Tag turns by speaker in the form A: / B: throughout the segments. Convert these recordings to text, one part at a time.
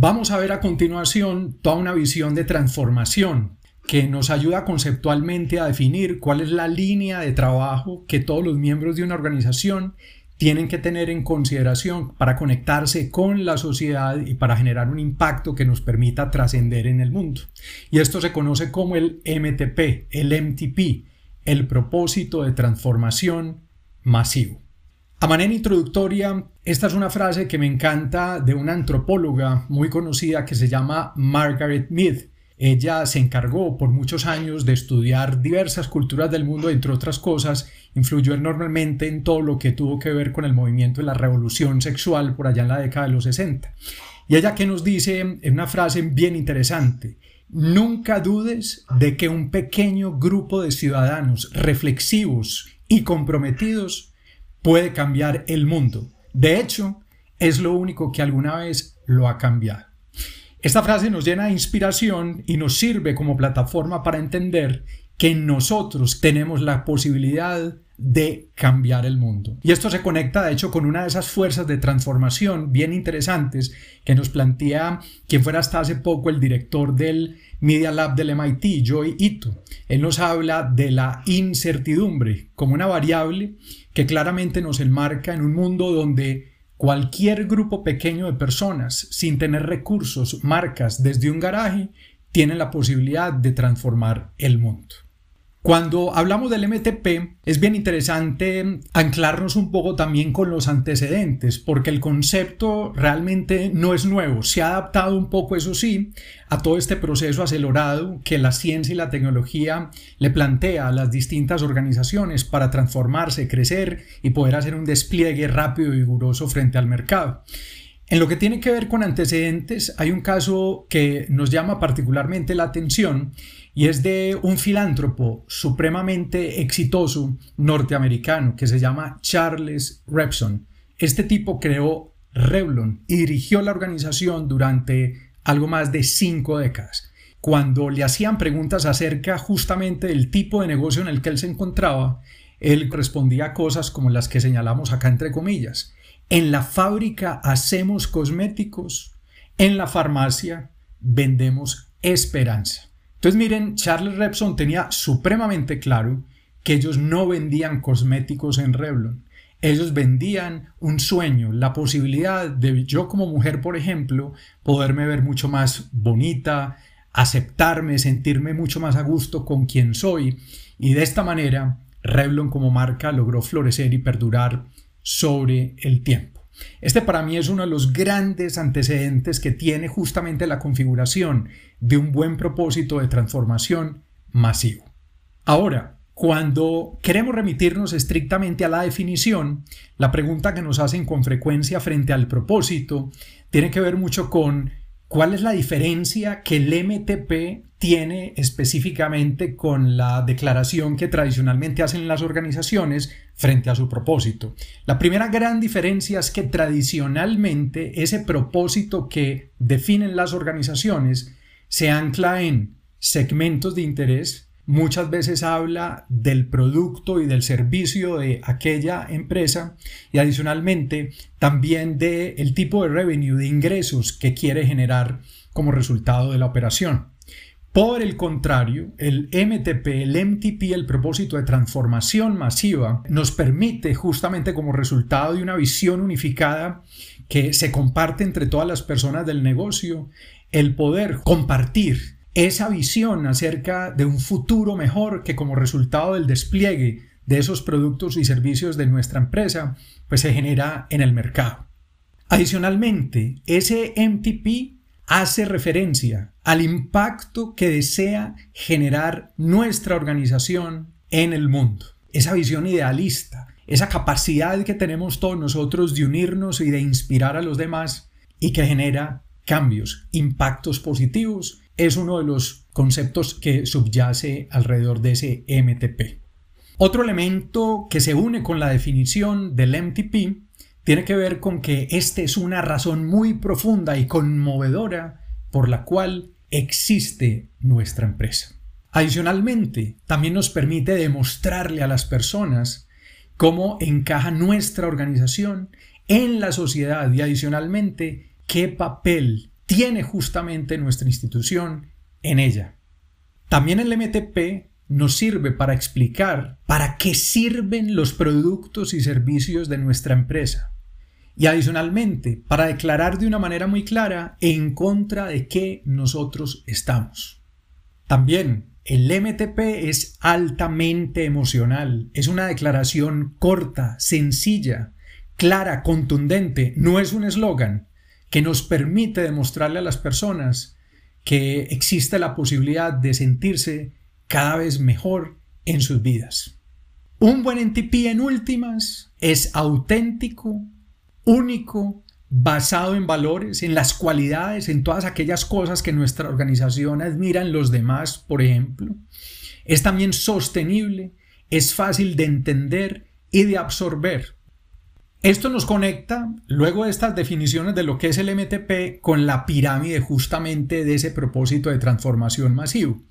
A: Vamos a ver a continuación toda una visión de transformación que nos ayuda conceptualmente a definir cuál es la línea de trabajo que todos los miembros de una organización tienen que tener en consideración para conectarse con la sociedad y para generar un impacto que nos permita trascender en el mundo. Y esto se conoce como el MTP, el MTP, el propósito de transformación masivo. A manera introductoria, esta es una frase que me encanta de una antropóloga muy conocida que se llama Margaret Mead. Ella se encargó por muchos años de estudiar diversas culturas del mundo, entre otras cosas, influyó enormemente en todo lo que tuvo que ver con el movimiento de la revolución sexual por allá en la década de los 60. Y ella que nos dice en una frase bien interesante, nunca dudes de que un pequeño grupo de ciudadanos reflexivos y comprometidos puede cambiar el mundo. De hecho, es lo único que alguna vez lo ha cambiado. Esta frase nos llena de inspiración y nos sirve como plataforma para entender que nosotros tenemos la posibilidad de cambiar el mundo. Y esto se conecta, de hecho, con una de esas fuerzas de transformación bien interesantes que nos plantea quien fuera hasta hace poco el director del Media Lab del MIT, Joy Ito. Él nos habla de la incertidumbre como una variable que claramente nos enmarca en un mundo donde cualquier grupo pequeño de personas sin tener recursos, marcas desde un garaje, tienen la posibilidad de transformar el mundo. Cuando hablamos del MTP es bien interesante anclarnos un poco también con los antecedentes, porque el concepto realmente no es nuevo, se ha adaptado un poco, eso sí, a todo este proceso acelerado que la ciencia y la tecnología le plantea a las distintas organizaciones para transformarse, crecer y poder hacer un despliegue rápido y vigoroso frente al mercado. En lo que tiene que ver con antecedentes, hay un caso que nos llama particularmente la atención y es de un filántropo supremamente exitoso norteamericano que se llama Charles Repson. Este tipo creó Revlon y dirigió la organización durante algo más de cinco décadas. Cuando le hacían preguntas acerca justamente del tipo de negocio en el que él se encontraba, él respondía cosas como las que señalamos acá entre comillas. En la fábrica hacemos cosméticos, en la farmacia vendemos esperanza. Entonces miren, Charles Repson tenía supremamente claro que ellos no vendían cosméticos en Revlon. Ellos vendían un sueño, la posibilidad de yo como mujer, por ejemplo, poderme ver mucho más bonita, aceptarme, sentirme mucho más a gusto con quien soy. Y de esta manera, Revlon como marca logró florecer y perdurar sobre el tiempo. Este para mí es uno de los grandes antecedentes que tiene justamente la configuración de un buen propósito de transformación masivo. Ahora, cuando queremos remitirnos estrictamente a la definición, la pregunta que nos hacen con frecuencia frente al propósito tiene que ver mucho con ¿Cuál es la diferencia que el MTP tiene específicamente con la declaración que tradicionalmente hacen las organizaciones frente a su propósito? La primera gran diferencia es que tradicionalmente ese propósito que definen las organizaciones se ancla en segmentos de interés, muchas veces habla del producto y del servicio de aquella empresa y adicionalmente también del el tipo de revenue, de ingresos que quiere generar como resultado de la operación. Por el contrario, el MTP, el MTP, el propósito de transformación masiva, nos permite justamente como resultado de una visión unificada que se comparte entre todas las personas del negocio, el poder compartir esa visión acerca de un futuro mejor que como resultado del despliegue de esos productos y servicios de nuestra empresa, pues se genera en el mercado. Adicionalmente, ese MTP hace referencia al impacto que desea generar nuestra organización en el mundo. Esa visión idealista, esa capacidad que tenemos todos nosotros de unirnos y de inspirar a los demás y que genera cambios, impactos positivos es uno de los conceptos que subyace alrededor de ese MTP. Otro elemento que se une con la definición del MTP tiene que ver con que esta es una razón muy profunda y conmovedora por la cual existe nuestra empresa. Adicionalmente, también nos permite demostrarle a las personas cómo encaja nuestra organización en la sociedad y adicionalmente qué papel tiene justamente nuestra institución en ella. También el MTP nos sirve para explicar para qué sirven los productos y servicios de nuestra empresa. Y adicionalmente, para declarar de una manera muy clara en contra de qué nosotros estamos. También el MTP es altamente emocional, es una declaración corta, sencilla, clara, contundente, no es un eslogan que nos permite demostrarle a las personas que existe la posibilidad de sentirse cada vez mejor en sus vidas. Un buen NTP en últimas es auténtico, único, basado en valores, en las cualidades, en todas aquellas cosas que nuestra organización admira en los demás, por ejemplo. Es también sostenible, es fácil de entender y de absorber. Esto nos conecta, luego de estas definiciones de lo que es el MTP, con la pirámide justamente de ese propósito de transformación masivo,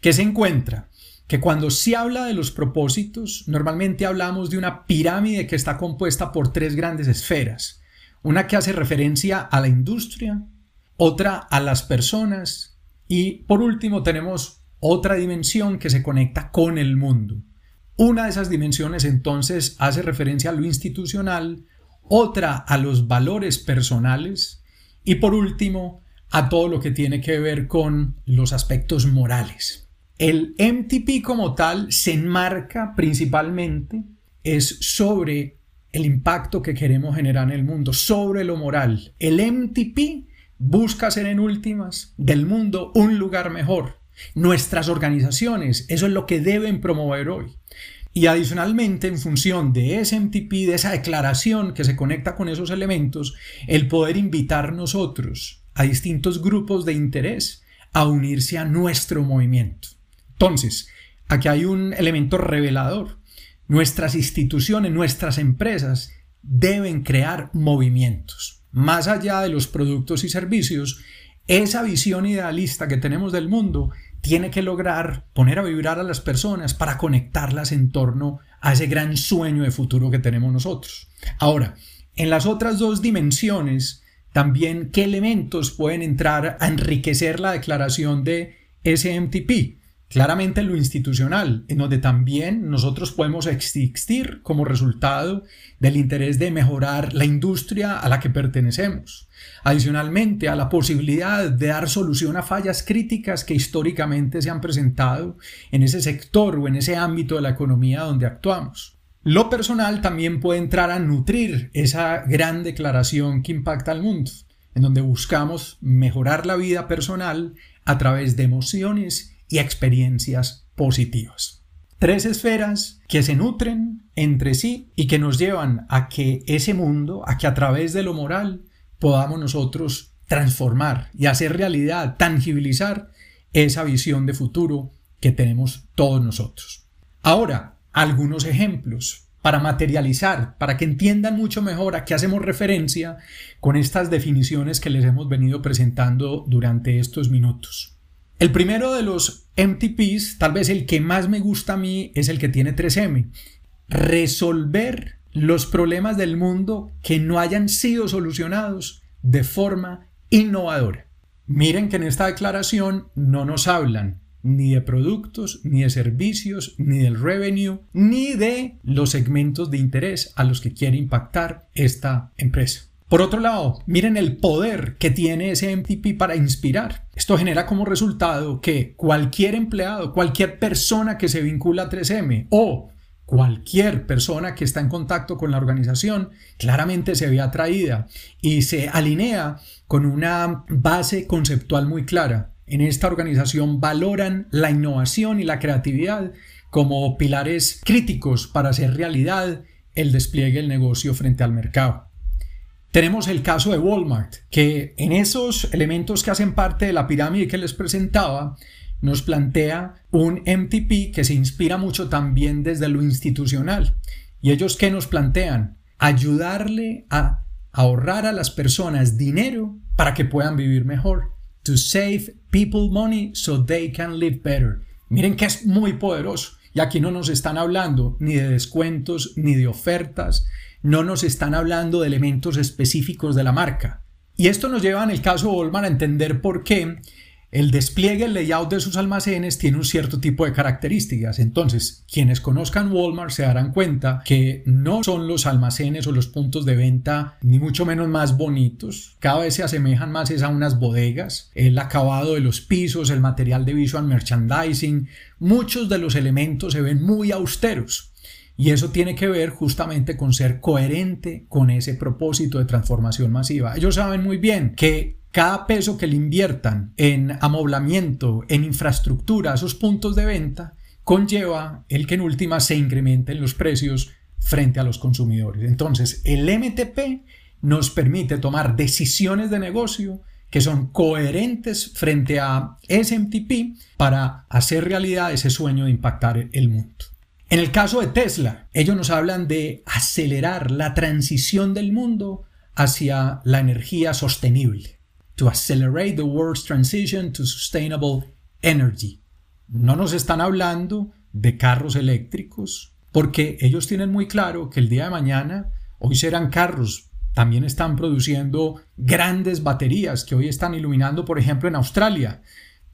A: que se encuentra que cuando se habla de los propósitos, normalmente hablamos de una pirámide que está compuesta por tres grandes esferas. Una que hace referencia a la industria, otra a las personas y por último tenemos otra dimensión que se conecta con el mundo. Una de esas dimensiones entonces hace referencia a lo institucional, otra a los valores personales y por último a todo lo que tiene que ver con los aspectos morales. El MTP como tal se enmarca principalmente es sobre el impacto que queremos generar en el mundo, sobre lo moral. El MTP busca ser en últimas del mundo un lugar mejor. Nuestras organizaciones, eso es lo que deben promover hoy. Y adicionalmente, en función de ese MTP, de esa declaración que se conecta con esos elementos, el poder invitar nosotros a distintos grupos de interés a unirse a nuestro movimiento. Entonces, aquí hay un elemento revelador. Nuestras instituciones, nuestras empresas deben crear movimientos. Más allá de los productos y servicios, esa visión idealista que tenemos del mundo tiene que lograr poner a vibrar a las personas para conectarlas en torno a ese gran sueño de futuro que tenemos nosotros. Ahora, en las otras dos dimensiones, también qué elementos pueden entrar a enriquecer la declaración de SMTP. Claramente lo institucional, en donde también nosotros podemos existir como resultado del interés de mejorar la industria a la que pertenecemos. Adicionalmente, a la posibilidad de dar solución a fallas críticas que históricamente se han presentado en ese sector o en ese ámbito de la economía donde actuamos. Lo personal también puede entrar a nutrir esa gran declaración que impacta al mundo, en donde buscamos mejorar la vida personal a través de emociones y experiencias positivas. Tres esferas que se nutren entre sí y que nos llevan a que ese mundo, a que a través de lo moral podamos nosotros transformar y hacer realidad, tangibilizar esa visión de futuro que tenemos todos nosotros. Ahora, algunos ejemplos para materializar, para que entiendan mucho mejor a qué hacemos referencia con estas definiciones que les hemos venido presentando durante estos minutos. El primero de los MTPs, tal vez el que más me gusta a mí, es el que tiene 3M. Resolver los problemas del mundo que no hayan sido solucionados de forma innovadora. Miren que en esta declaración no nos hablan ni de productos, ni de servicios, ni del revenue, ni de los segmentos de interés a los que quiere impactar esta empresa. Por otro lado, miren el poder que tiene ese MTP para inspirar. Esto genera como resultado que cualquier empleado, cualquier persona que se vincula a 3M o cualquier persona que está en contacto con la organización claramente se ve atraída y se alinea con una base conceptual muy clara. En esta organización valoran la innovación y la creatividad como pilares críticos para hacer realidad el despliegue del negocio frente al mercado. Tenemos el caso de Walmart, que en esos elementos que hacen parte de la pirámide que les presentaba, nos plantea un MTP que se inspira mucho también desde lo institucional. ¿Y ellos qué nos plantean? Ayudarle a ahorrar a las personas dinero para que puedan vivir mejor. To save people money so they can live better. Miren que es muy poderoso. Y aquí no nos están hablando ni de descuentos, ni de ofertas, no nos están hablando de elementos específicos de la marca. Y esto nos lleva en el caso Walmart a entender por qué el despliegue, el layout de sus almacenes tiene un cierto tipo de características. Entonces, quienes conozcan Walmart se darán cuenta que no son los almacenes o los puntos de venta ni mucho menos más bonitos. Cada vez se asemejan más a unas bodegas. El acabado de los pisos, el material de visual merchandising, muchos de los elementos se ven muy austeros. Y eso tiene que ver justamente con ser coherente con ese propósito de transformación masiva. Ellos saben muy bien que cada peso que le inviertan en amoblamiento, en infraestructura, esos puntos de venta, conlleva el que en última se incrementen los precios frente a los consumidores. Entonces, el MTP nos permite tomar decisiones de negocio que son coherentes frente a SMTP para hacer realidad ese sueño de impactar el mundo. En el caso de Tesla, ellos nos hablan de acelerar la transición del mundo hacia la energía sostenible. To accelerate the world's transition to sustainable energy. No nos están hablando de carros eléctricos, porque ellos tienen muy claro que el día de mañana, hoy serán carros, también están produciendo grandes baterías que hoy están iluminando, por ejemplo, en Australia,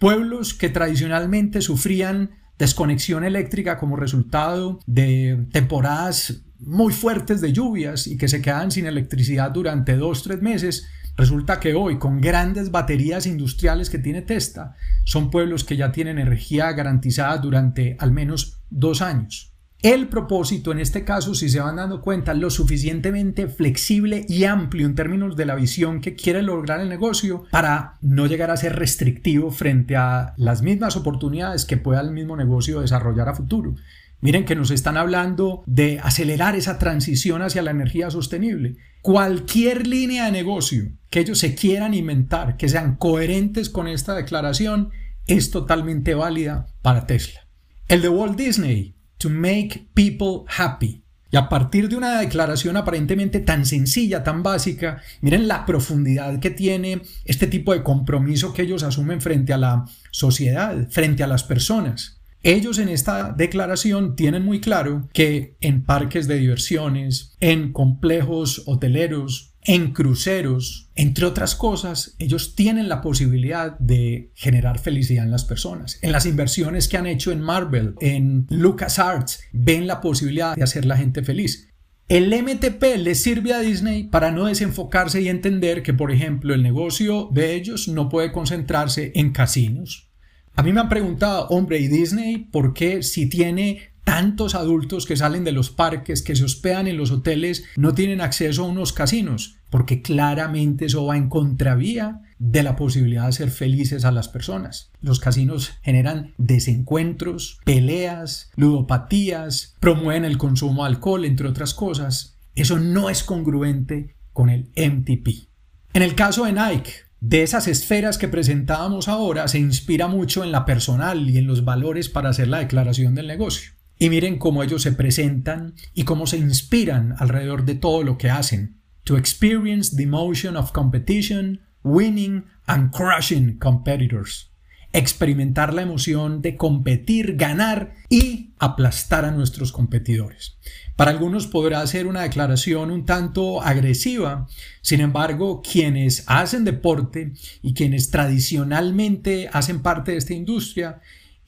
A: pueblos que tradicionalmente sufrían desconexión eléctrica como resultado de temporadas muy fuertes de lluvias y que se quedan sin electricidad durante dos, tres meses, resulta que hoy con grandes baterías industriales que tiene Testa, son pueblos que ya tienen energía garantizada durante al menos dos años. El propósito, en este caso, si se van dando cuenta, lo suficientemente flexible y amplio en términos de la visión que quiere lograr el negocio para no llegar a ser restrictivo frente a las mismas oportunidades que pueda el mismo negocio desarrollar a futuro. Miren que nos están hablando de acelerar esa transición hacia la energía sostenible. Cualquier línea de negocio que ellos se quieran inventar, que sean coherentes con esta declaración, es totalmente válida para Tesla. El de Walt Disney to make people happy. Y a partir de una declaración aparentemente tan sencilla, tan básica, miren la profundidad que tiene este tipo de compromiso que ellos asumen frente a la sociedad, frente a las personas. Ellos en esta declaración tienen muy claro que en parques de diversiones, en complejos hoteleros, en cruceros, entre otras cosas, ellos tienen la posibilidad de generar felicidad en las personas. En las inversiones que han hecho en Marvel, en LucasArts, ven la posibilidad de hacer la gente feliz. El MTP le sirve a Disney para no desenfocarse y entender que, por ejemplo, el negocio de ellos no puede concentrarse en casinos. A mí me han preguntado, hombre, ¿y Disney por qué si tiene tantos adultos que salen de los parques, que se hospedan en los hoteles, no tienen acceso a unos casinos? porque claramente eso va en contravía de la posibilidad de ser felices a las personas. Los casinos generan desencuentros, peleas, ludopatías, promueven el consumo de alcohol, entre otras cosas. Eso no es congruente con el MTP. En el caso de Nike, de esas esferas que presentábamos ahora, se inspira mucho en la personal y en los valores para hacer la declaración del negocio. Y miren cómo ellos se presentan y cómo se inspiran alrededor de todo lo que hacen to experience the emotion of competition, winning and crushing competitors. Experimentar la emoción de competir, ganar y aplastar a nuestros competidores. Para algunos podrá ser una declaración un tanto agresiva, sin embargo, quienes hacen deporte y quienes tradicionalmente hacen parte de esta industria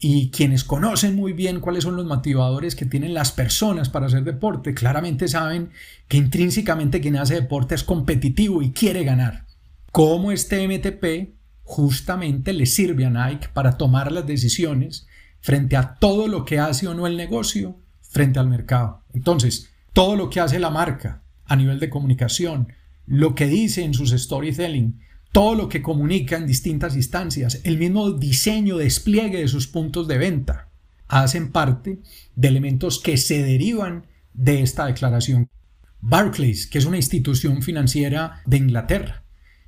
A: y quienes conocen muy bien cuáles son los motivadores que tienen las personas para hacer deporte, claramente saben que intrínsecamente quien hace deporte es competitivo y quiere ganar. Como este MTP justamente le sirve a Nike para tomar las decisiones frente a todo lo que hace o no el negocio frente al mercado. Entonces, todo lo que hace la marca a nivel de comunicación, lo que dice en sus storytelling, todo lo que comunica en distintas instancias, el mismo diseño, despliegue de sus puntos de venta, hacen parte de elementos que se derivan de esta declaración. Barclays, que es una institución financiera de Inglaterra,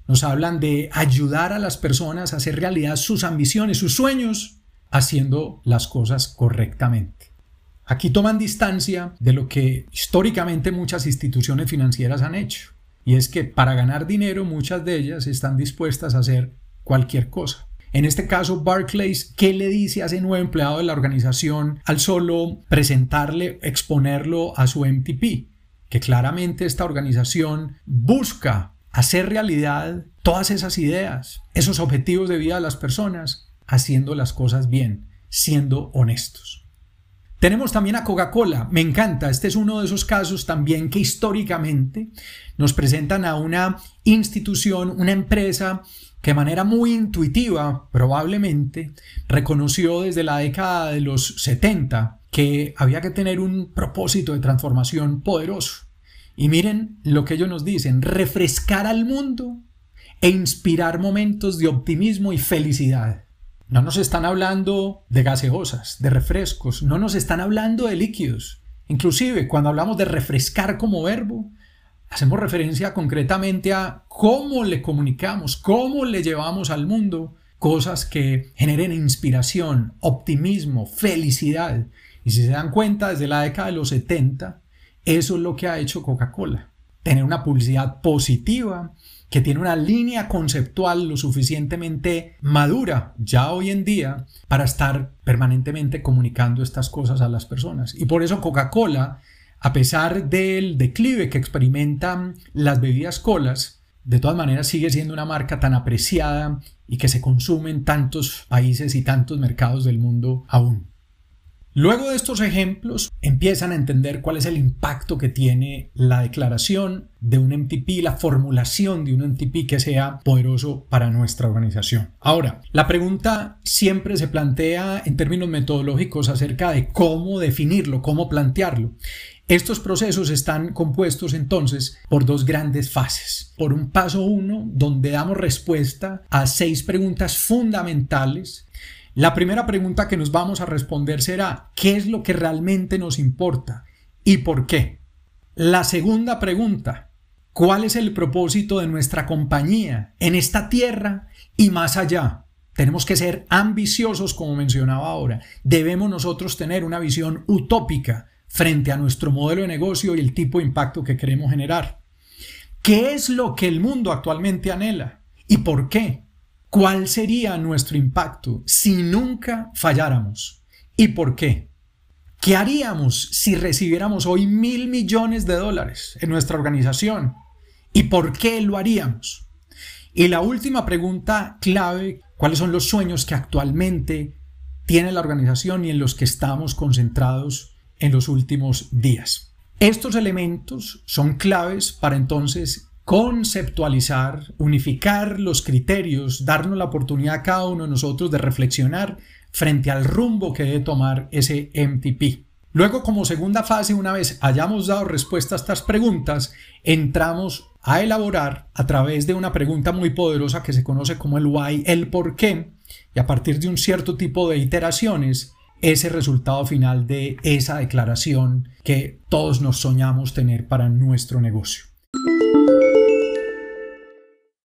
A: nos hablan de ayudar a las personas a hacer realidad sus ambiciones, sus sueños, haciendo las cosas correctamente. Aquí toman distancia de lo que históricamente muchas instituciones financieras han hecho y es que para ganar dinero muchas de ellas están dispuestas a hacer cualquier cosa. En este caso, Barclays, ¿qué le dice a ese nuevo empleado de la organización al solo presentarle, exponerlo a su MTP? Que claramente esta organización busca hacer realidad todas esas ideas, esos objetivos de vida de las personas, haciendo las cosas bien, siendo honestos. Tenemos también a Coca-Cola, me encanta, este es uno de esos casos también que históricamente nos presentan a una institución, una empresa que de manera muy intuitiva, probablemente, reconoció desde la década de los 70 que había que tener un propósito de transformación poderoso. Y miren lo que ellos nos dicen, refrescar al mundo e inspirar momentos de optimismo y felicidad. No nos están hablando de gaseosas, de refrescos, no nos están hablando de líquidos. Inclusive cuando hablamos de refrescar como verbo, hacemos referencia concretamente a cómo le comunicamos, cómo le llevamos al mundo cosas que generen inspiración, optimismo, felicidad. Y si se dan cuenta, desde la década de los 70, eso es lo que ha hecho Coca-Cola. Tener una publicidad positiva, que tiene una línea conceptual lo suficientemente madura ya hoy en día para estar permanentemente comunicando estas cosas a las personas. Y por eso Coca-Cola, a pesar del declive que experimentan las bebidas colas, de todas maneras sigue siendo una marca tan apreciada y que se consume en tantos países y tantos mercados del mundo aún. Luego de estos ejemplos, empiezan a entender cuál es el impacto que tiene la declaración de un MTP, la formulación de un MTP que sea poderoso para nuestra organización. Ahora, la pregunta siempre se plantea en términos metodológicos acerca de cómo definirlo, cómo plantearlo. Estos procesos están compuestos entonces por dos grandes fases. Por un paso uno, donde damos respuesta a seis preguntas fundamentales la primera pregunta que nos vamos a responder será, ¿qué es lo que realmente nos importa y por qué? La segunda pregunta, ¿cuál es el propósito de nuestra compañía en esta tierra y más allá? Tenemos que ser ambiciosos, como mencionaba ahora. Debemos nosotros tener una visión utópica frente a nuestro modelo de negocio y el tipo de impacto que queremos generar. ¿Qué es lo que el mundo actualmente anhela? ¿Y por qué? ¿Cuál sería nuestro impacto si nunca falláramos? ¿Y por qué? ¿Qué haríamos si recibiéramos hoy mil millones de dólares en nuestra organización? ¿Y por qué lo haríamos? Y la última pregunta clave, ¿cuáles son los sueños que actualmente tiene la organización y en los que estamos concentrados en los últimos días? Estos elementos son claves para entonces conceptualizar, unificar los criterios, darnos la oportunidad a cada uno de nosotros de reflexionar frente al rumbo que debe tomar ese MTP. Luego, como segunda fase, una vez hayamos dado respuesta a estas preguntas, entramos a elaborar a través de una pregunta muy poderosa que se conoce como el why, el por qué, y a partir de un cierto tipo de iteraciones, ese resultado final de esa declaración que todos nos soñamos tener para nuestro negocio.